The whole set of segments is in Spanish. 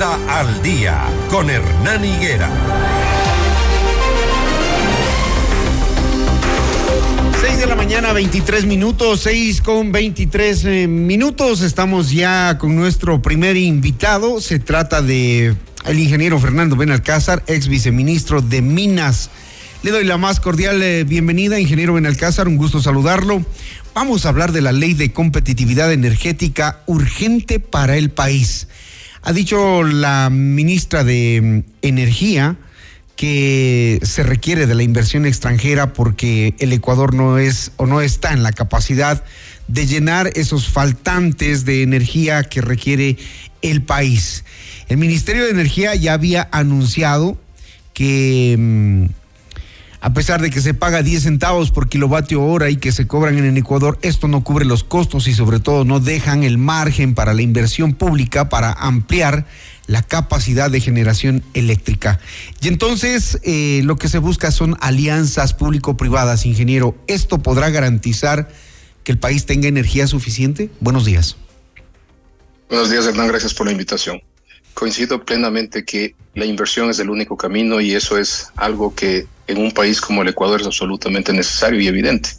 Al Día con Hernán Higuera. 6 de la mañana, 23 minutos, 6 con 23 eh, minutos. Estamos ya con nuestro primer invitado. Se trata de el ingeniero Fernando Benalcázar, ex viceministro de Minas. Le doy la más cordial eh, bienvenida, ingeniero Benalcázar, un gusto saludarlo. Vamos a hablar de la ley de competitividad energética urgente para el país. Ha dicho la ministra de mm, Energía que se requiere de la inversión extranjera porque el Ecuador no es o no está en la capacidad de llenar esos faltantes de energía que requiere el país. El Ministerio de Energía ya había anunciado que mm, a pesar de que se paga 10 centavos por kilovatio hora y que se cobran en el Ecuador, esto no cubre los costos y sobre todo no dejan el margen para la inversión pública para ampliar la capacidad de generación eléctrica. Y entonces eh, lo que se busca son alianzas público-privadas, ingeniero. ¿Esto podrá garantizar que el país tenga energía suficiente? Buenos días. Buenos días, Hernán. Gracias por la invitación. Coincido plenamente que la inversión es el único camino y eso es algo que en un país como el Ecuador es absolutamente necesario y evidente.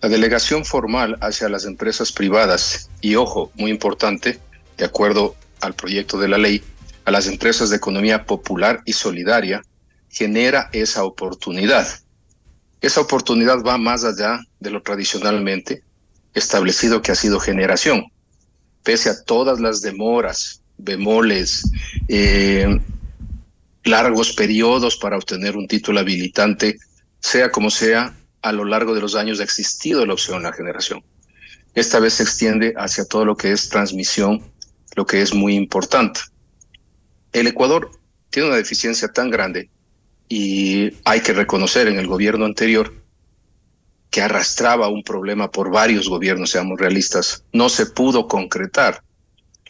La delegación formal hacia las empresas privadas y, ojo, muy importante, de acuerdo al proyecto de la ley, a las empresas de economía popular y solidaria, genera esa oportunidad. Esa oportunidad va más allá de lo tradicionalmente establecido que ha sido generación. Pese a todas las demoras, bemoles, eh, largos periodos para obtener un título habilitante, sea como sea, a lo largo de los años ha existido la opción de la generación. Esta vez se extiende hacia todo lo que es transmisión, lo que es muy importante. El Ecuador tiene una deficiencia tan grande y hay que reconocer en el gobierno anterior que arrastraba un problema por varios gobiernos, seamos realistas, no se pudo concretar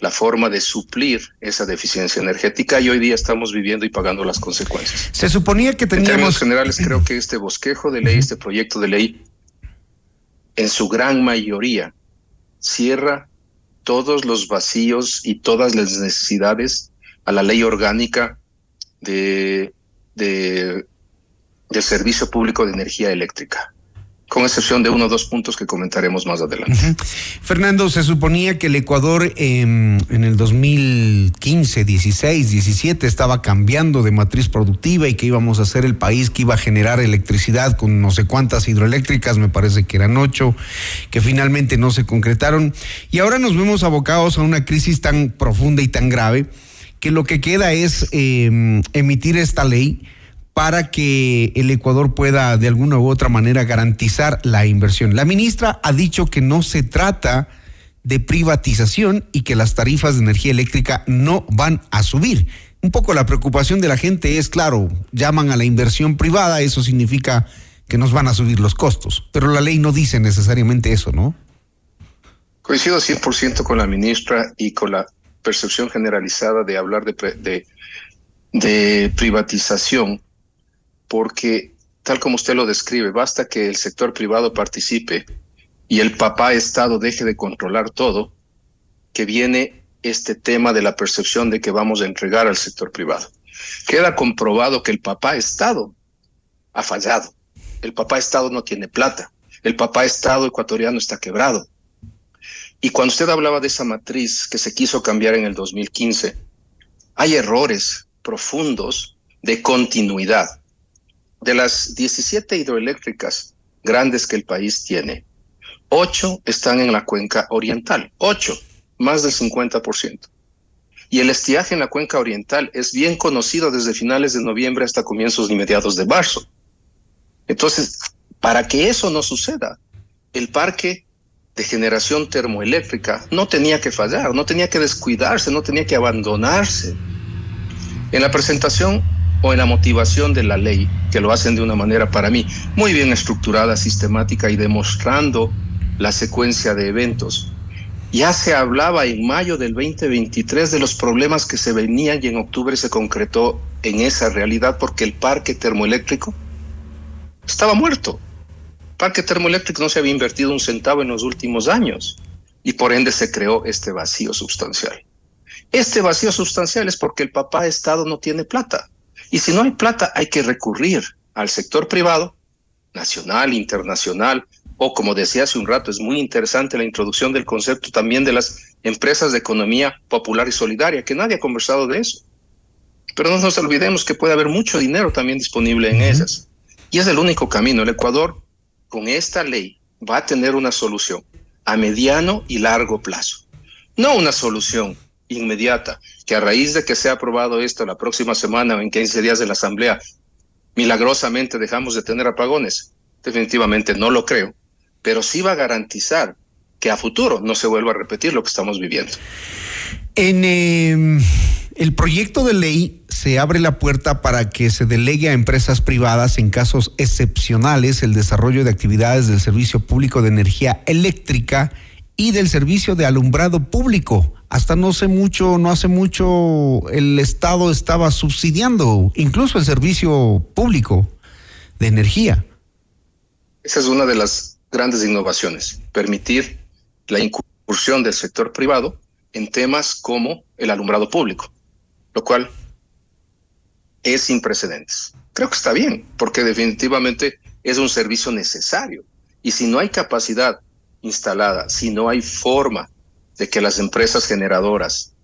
la forma de suplir esa deficiencia energética y hoy día estamos viviendo y pagando las consecuencias. Se suponía que teníamos... En términos generales, creo que este bosquejo de ley, este proyecto de ley, en su gran mayoría, cierra todos los vacíos y todas las necesidades a la ley orgánica de, de, de servicio público de energía eléctrica con excepción de uno o dos puntos que comentaremos más adelante. Fernando, se suponía que el Ecuador en el 2015, 16, 17 estaba cambiando de matriz productiva y que íbamos a ser el país que iba a generar electricidad con no sé cuántas hidroeléctricas, me parece que eran ocho, que finalmente no se concretaron. Y ahora nos vemos abocados a una crisis tan profunda y tan grave que lo que queda es em, emitir esta ley para que el Ecuador pueda de alguna u otra manera garantizar la inversión. La ministra ha dicho que no se trata de privatización y que las tarifas de energía eléctrica no van a subir. Un poco la preocupación de la gente es, claro, llaman a la inversión privada, eso significa que nos van a subir los costos, pero la ley no dice necesariamente eso, ¿no? Coincido 100% con la ministra y con la percepción generalizada de hablar de, de, de privatización porque tal como usted lo describe, basta que el sector privado participe y el papá Estado deje de controlar todo, que viene este tema de la percepción de que vamos a entregar al sector privado. Queda comprobado que el papá Estado ha fallado. El papá Estado no tiene plata. El papá Estado ecuatoriano está quebrado. Y cuando usted hablaba de esa matriz que se quiso cambiar en el 2015, hay errores profundos de continuidad. De las 17 hidroeléctricas grandes que el país tiene, 8 están en la cuenca oriental, 8, más del 50%. Y el estiaje en la cuenca oriental es bien conocido desde finales de noviembre hasta comienzos inmediatos de marzo. Entonces, para que eso no suceda, el parque de generación termoeléctrica no tenía que fallar, no tenía que descuidarse, no tenía que abandonarse. En la presentación o en la motivación de la ley, que lo hacen de una manera para mí muy bien estructurada, sistemática y demostrando la secuencia de eventos. Ya se hablaba en mayo del 2023 de los problemas que se venían y en octubre se concretó en esa realidad porque el parque termoeléctrico estaba muerto. El parque termoeléctrico no se había invertido un centavo en los últimos años y por ende se creó este vacío sustancial. Este vacío sustancial es porque el papá Estado no tiene plata. Y si no hay plata, hay que recurrir al sector privado, nacional, internacional, o como decía hace un rato, es muy interesante la introducción del concepto también de las empresas de economía popular y solidaria, que nadie ha conversado de eso. Pero no nos olvidemos que puede haber mucho dinero también disponible en ellas. Y es el único camino. El Ecuador, con esta ley, va a tener una solución a mediano y largo plazo. No una solución inmediata, que a raíz de que sea aprobado esto la próxima semana o en 15 días de la Asamblea, milagrosamente dejamos de tener apagones. Definitivamente no lo creo, pero sí va a garantizar que a futuro no se vuelva a repetir lo que estamos viviendo. En em, el proyecto de ley se abre la puerta para que se delegue a empresas privadas en casos excepcionales el desarrollo de actividades del servicio público de energía eléctrica y del servicio de alumbrado público. Hasta no hace mucho, no hace mucho, el Estado estaba subsidiando incluso el servicio público de energía. Esa es una de las grandes innovaciones, permitir la incursión del sector privado en temas como el alumbrado público, lo cual es sin precedentes. Creo que está bien, porque definitivamente es un servicio necesario. Y si no hay capacidad instalada, si no hay forma de que las empresas generadoras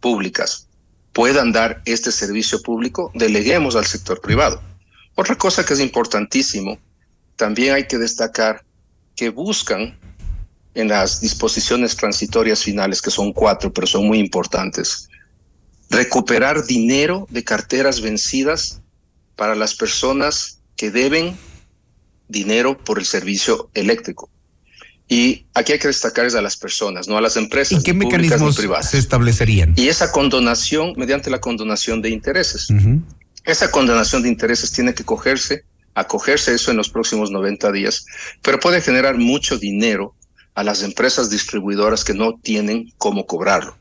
públicas puedan dar este servicio público, deleguemos al sector privado. Otra cosa que es importantísimo, también hay que destacar que buscan en las disposiciones transitorias finales, que son cuatro, pero son muy importantes, recuperar dinero de carteras vencidas para las personas que deben dinero por el servicio eléctrico. Y aquí hay que destacar es a las personas, no a las empresas. ¿Y qué mecanismos se establecerían? Y esa condonación, mediante la condonación de intereses. Esa condonación de intereses tiene que cogerse, acogerse eso en los próximos 90 días, pero puede generar mucho dinero a las empresas distribuidoras que no tienen cómo cobrarlo.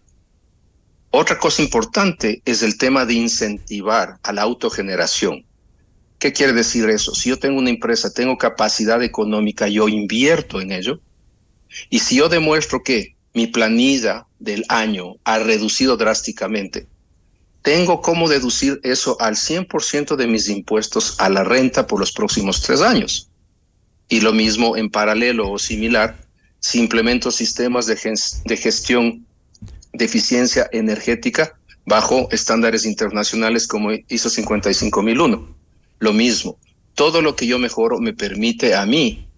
Otra cosa importante es el tema de incentivar a la autogeneración. ¿Qué quiere decir eso? Si yo tengo una empresa, tengo capacidad económica, yo invierto en ello, y si yo demuestro que mi planilla del año ha reducido drásticamente, tengo cómo deducir eso al 100% de mis impuestos a la renta por los próximos tres años. Y lo mismo en paralelo o similar, si implemento sistemas de, gestión de eficiencia energética bajo estándares internacionales como ISO 55001. Lo mismo, todo lo que yo mejoro me permite a mí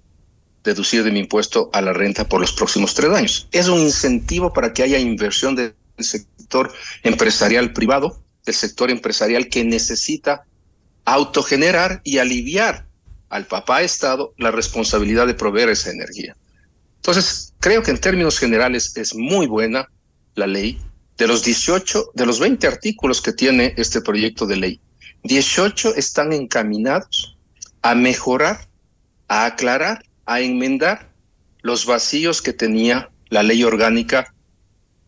deducir de mi impuesto a la renta por los próximos tres años. Es un incentivo para que haya inversión del sector empresarial privado, del sector empresarial que necesita autogenerar y aliviar al papá Estado la responsabilidad de proveer esa energía. Entonces, creo que en términos generales es muy buena la ley. De los 18, de los 20 artículos que tiene este proyecto de ley, 18 están encaminados a mejorar, a aclarar a enmendar los vacíos que tenía la ley orgánica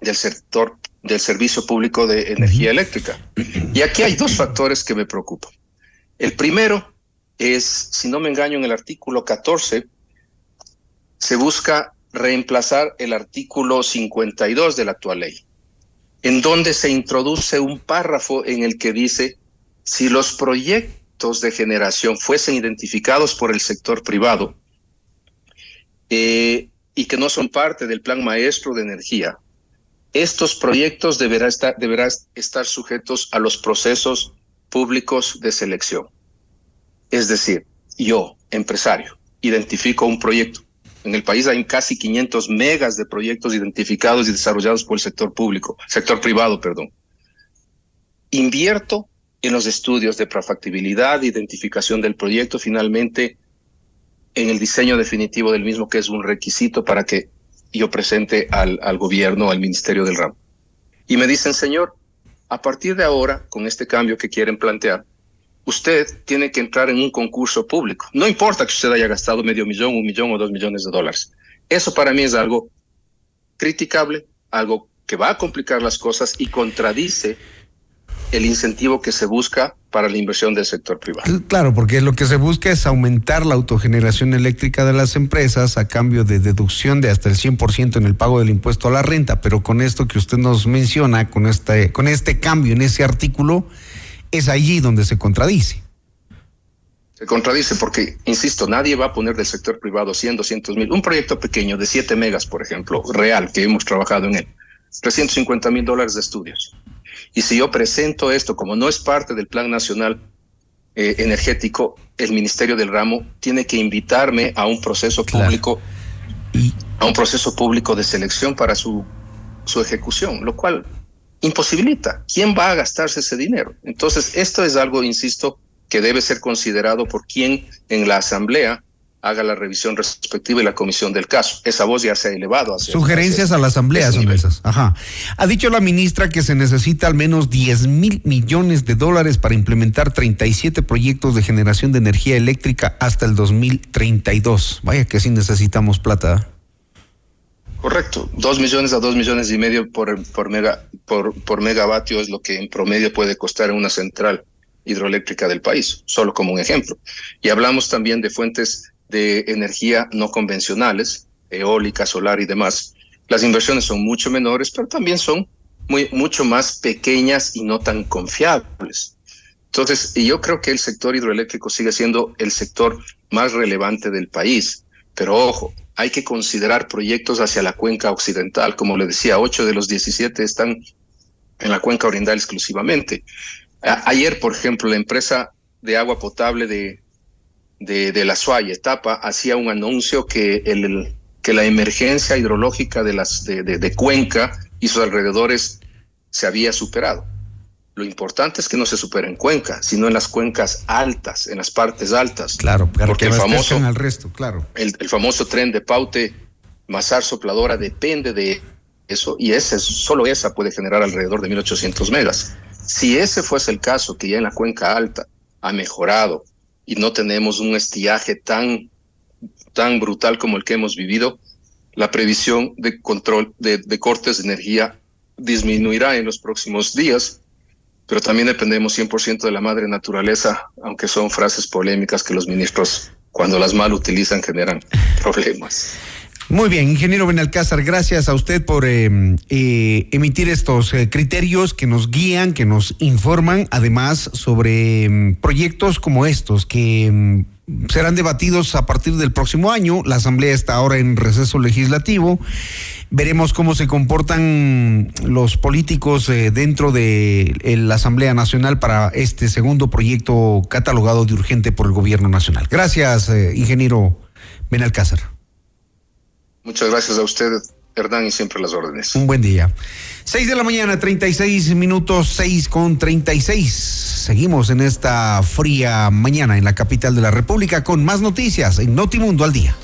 del sector del servicio público de energía eléctrica. Y aquí hay dos factores que me preocupan. El primero es, si no me engaño, en el artículo 14 se busca reemplazar el artículo 52 de la actual ley, en donde se introduce un párrafo en el que dice, si los proyectos de generación fuesen identificados por el sector privado, eh, y que no son parte del plan maestro de energía, estos proyectos deberán estar, deberá estar sujetos a los procesos públicos de selección. Es decir, yo, empresario, identifico un proyecto. En el país hay casi 500 megas de proyectos identificados y desarrollados por el sector público, sector privado, perdón. Invierto en los estudios de profactibilidad, identificación del proyecto, finalmente en el diseño definitivo del mismo, que es un requisito para que yo presente al, al gobierno, al ministerio del ramo. Y me dicen, señor, a partir de ahora, con este cambio que quieren plantear, usted tiene que entrar en un concurso público. No importa que usted haya gastado medio millón, un millón o dos millones de dólares. Eso para mí es algo criticable, algo que va a complicar las cosas y contradice el incentivo que se busca para la inversión del sector privado. Claro, porque lo que se busca es aumentar la autogeneración eléctrica de las empresas a cambio de deducción de hasta el 100% en el pago del impuesto a la renta, pero con esto que usted nos menciona, con este, con este cambio en ese artículo, es allí donde se contradice. Se contradice porque, insisto, nadie va a poner del sector privado 100, 200 mil. Un proyecto pequeño de 7 megas, por ejemplo, real, que hemos trabajado en él, 350 mil dólares de estudios y si yo presento esto como no es parte del Plan Nacional eh, Energético, el Ministerio del Ramo tiene que invitarme a un proceso público, a un proceso público de selección para su, su ejecución, lo cual imposibilita. ¿Quién va a gastarse ese dinero? Entonces, esto es algo, insisto, que debe ser considerado por quien en la Asamblea haga la revisión respectiva y la comisión del caso. Esa voz ya se ha elevado. Sugerencias a la Asamblea son esas. Ajá. Ha dicho la ministra que se necesita al menos 10 mil millones de dólares para implementar 37 proyectos de generación de energía eléctrica hasta el 2032. Vaya que sí necesitamos plata. Correcto, dos millones a dos millones y medio por, por, mega, por, por megavatio es lo que en promedio puede costar una central hidroeléctrica del país, solo como un ejemplo. Y hablamos también de fuentes de energía no convencionales, eólica, solar y demás, las inversiones son mucho menores, pero también son muy, mucho más pequeñas y no tan confiables. Entonces, yo creo que el sector hidroeléctrico sigue siendo el sector más relevante del país. Pero ojo, hay que considerar proyectos hacia la cuenca occidental. Como le decía, ocho de los 17 están en la cuenca oriental exclusivamente. ayer, por ejemplo, la empresa de agua potable de, de, la SUAY etapa hacía un anuncio que, el, que la emergencia hidrológica de, las, de, de, Cuenca y sus alrededores se había superado. Lo importante es que no se supere en Cuenca, sino en las cuencas altas, en las partes altas. Claro, porque el famoso, al resto, claro. El, el, famoso tren de Paute, Mazar Sopladora, depende de eso, y ese, solo esa puede generar alrededor de 1800 megas. Si ese fuese el caso, que ya en la cuenca alta ha mejorado, y no tenemos un estiaje tan, tan brutal como el que hemos vivido, la previsión de control de, de cortes de energía disminuirá en los próximos días, pero también dependemos 100% de la madre naturaleza, aunque son frases polémicas que los ministros cuando las mal utilizan generan problemas. Muy bien, ingeniero Benalcázar, gracias a usted por eh, eh, emitir estos eh, criterios que nos guían, que nos informan, además sobre mm, proyectos como estos que mm, serán debatidos a partir del próximo año. La Asamblea está ahora en receso legislativo. Veremos cómo se comportan los políticos dentro de la Asamblea Nacional para este segundo proyecto catalogado de urgente por el Gobierno Nacional. Gracias, ingeniero Benalcázar. Muchas gracias a usted, Hernán, y siempre las órdenes. Un buen día. Seis de la mañana, treinta y seis minutos, seis con treinta y seis. Seguimos en esta fría mañana en la capital de la República con más noticias en Notimundo al día.